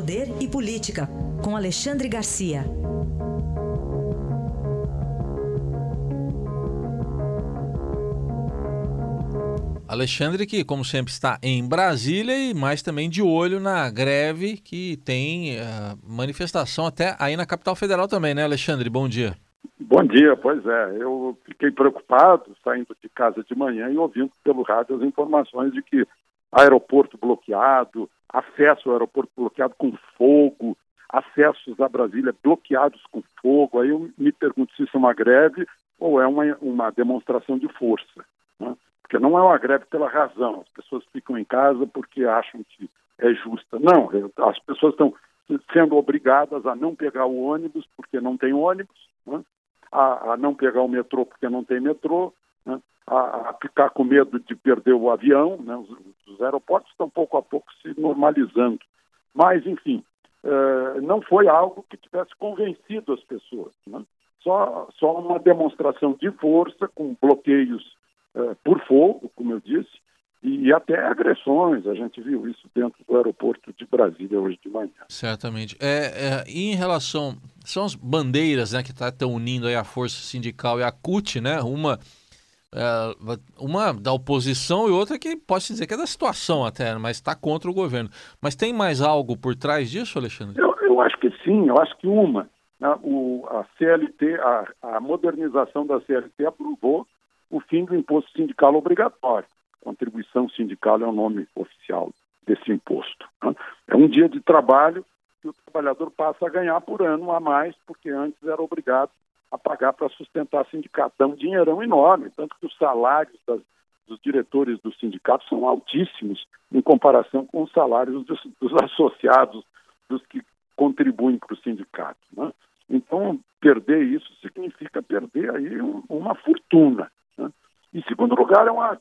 Poder e Política, com Alexandre Garcia. Alexandre, que como sempre está em Brasília e mais também de olho na greve que tem uh, manifestação até aí na capital federal também, né, Alexandre? Bom dia. Bom dia, pois é. Eu fiquei preocupado saindo de casa de manhã e ouvindo pelo rádio as informações de que aeroporto bloqueado, acesso ao aeroporto bloqueado com fogo, acessos a Brasília bloqueados com fogo. Aí eu me pergunto se isso é uma greve ou é uma, uma demonstração de força. Né? Porque não é uma greve pela razão, as pessoas ficam em casa porque acham que é justa. Não, as pessoas estão sendo obrigadas a não pegar o ônibus porque não tem ônibus, né? a, a, não pegar o metrô porque não tem metrô, né? a, a, ficar com medo de perder o avião. Né? Os, os, aeroportos estão pouco a pouco se normalizando. Mas, enfim, eh, não foi algo que tivesse convencido as pessoas. Né? Só, só uma demonstração de força com bloqueios é, por fogo, como eu disse, e até agressões. A gente viu isso dentro do aeroporto de Brasília hoje de manhã. Certamente. É, é em relação. São as bandeiras né, que estão tá, unindo aí a Força Sindical e a CUT, né? Uma. É, uma da oposição e outra que pode se dizer que é da situação até, mas está contra o governo. Mas tem mais algo por trás disso, Alexandre? Eu, eu acho que sim, eu acho que uma. Né, o, a CLT, a, a modernização da CLT aprovou o fim do imposto sindical obrigatório. Contribuição sindical é o nome oficial desse imposto. Né? É um dia de trabalho que o trabalhador passa a ganhar por ano a mais, porque antes era obrigado a pagar para sustentar sindicato. Dá um dinheirão enorme, tanto que os salários das, dos diretores dos sindicatos são altíssimos em comparação com os salários dos, dos associados, dos que contribuem para o sindicato. Né? Então, perder isso significa perder aí um, uma fortuna. Em segundo lugar, é uma,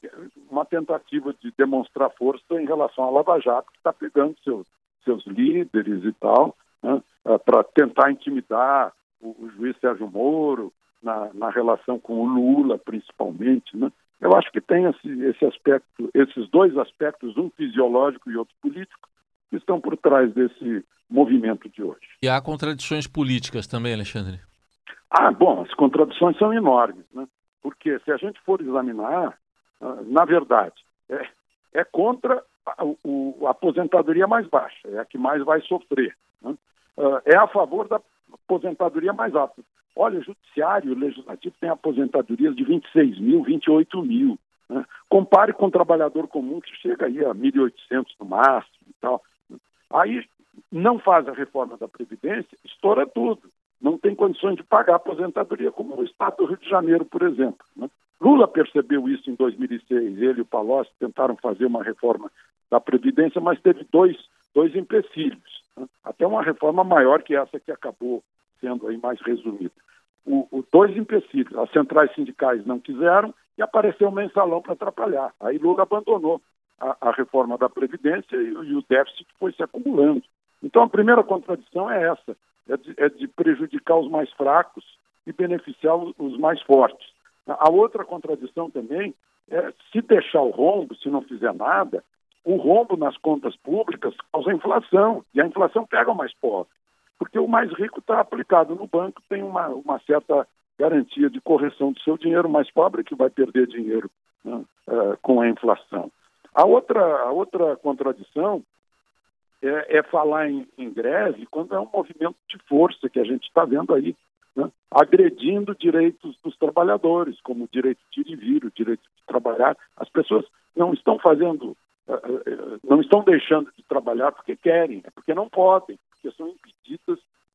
uma tentativa de demonstrar força em relação à Lava Jato, que está pegando seus, seus líderes e tal, né, eh, para tentar intimidar o, o, juiz Sérgio Moro na, na relação com o Lula, principalmente. Né? Eu acho que tem esse, esse aspecto, esses dois aspectos, um fisiológico e outro político, que estão por trás desse movimento de hoje. E há contradições políticas também, Alexandre? Ah, bom, as contradições são enormes. Né? Porque se a gente for examinar, ah, na verdade, é, é contra a, o, a, aposentadoria mais baixa, é a que mais vai sofrer. Né? Ah, é a favor da aposentadoria mais alta. Olha, o judiciário o legislativo têm aposentadorias de 26 mil, 28 mil. Né? Compare com o trabalhador comum que chega aí a 1.800 no máximo e tal. Aí não faz a reforma da Previdência, estoura tudo não tem condições de pagar aposentadoria, como o Estado do Rio de Janeiro, por exemplo. Né? Lula percebeu isso em 2006, ele e o Palocci tentaram fazer uma reforma da Previdência, mas teve dois, dois empecilhos, né? até uma reforma maior que essa que acabou sendo aí mais resumida. O, o, dois empecilhos, as centrais sindicais não quiseram e apareceu o mensalão para atrapalhar. Aí Lula abandonou a, a reforma da Previdência e, e o déficit foi se acumulando. Então a primeira contradição é essa é de, é de prejudicar os mais fracos e beneficiar os mais fortes. A outra contradição também é se deixar o rombo, se não fizer nada, o rombo nas contas públicas causa inflação, e a inflação pega o mais pobre, porque o mais rico está aplicado no banco, tem uma, uma certa garantia de correção do seu dinheiro, o mais pobre que vai perder dinheiro né, uh, com a inflação. A outra, a outra contradição é, é falar em, em, greve quando é um movimento de força que a gente está vendo aí, né? agredindo direitos dos trabalhadores, como o direito de ir e vir, o direito de trabalhar. As pessoas não estão fazendo, eh, eh, não estão deixando de trabalhar porque querem, é porque não podem, porque são impedidas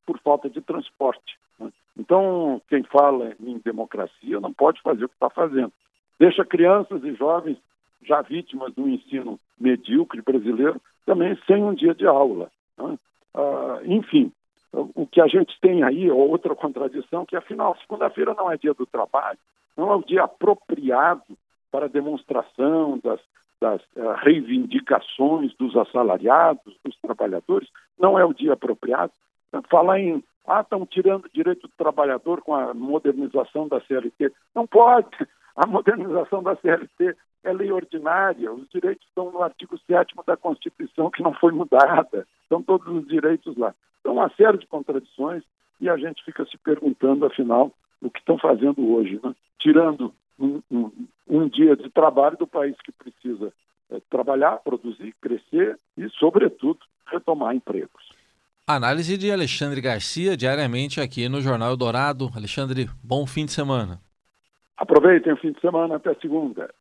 por falta de transporte. Né? Então, quem fala em democracia não pode fazer o que está fazendo. Deixa crianças e jovens já vítimas do ensino medíocre brasileiro também sem um dia de aula. Né? Ah, enfim, o que a gente tem aí é outra contradição, que afinal, segunda-feira não é dia do trabalho, não é o dia apropriado para demonstração das, das uh, reivindicações dos assalariados, dos trabalhadores, não é o dia apropriado. Falar em, ah, estão tirando o direito do trabalhador com a modernização da CLT. Não pode. A modernização da CLT é lei ordinária, os direitos estão no artigo 7 da Constituição, que não foi mudada. estão todos os direitos lá. Então, uma série de contradições e a gente fica se perguntando, afinal, o que estão fazendo hoje, né? tirando um, um, um, dia de trabalho do país que precisa é, trabalhar, produzir, crescer e, sobretudo, retomar empregos. Análise de Alexandre Garcia diariamente aqui no Jornal Eldorado. Alexandre, bom fim de semana. Aproveitem o fim de semana até segunda.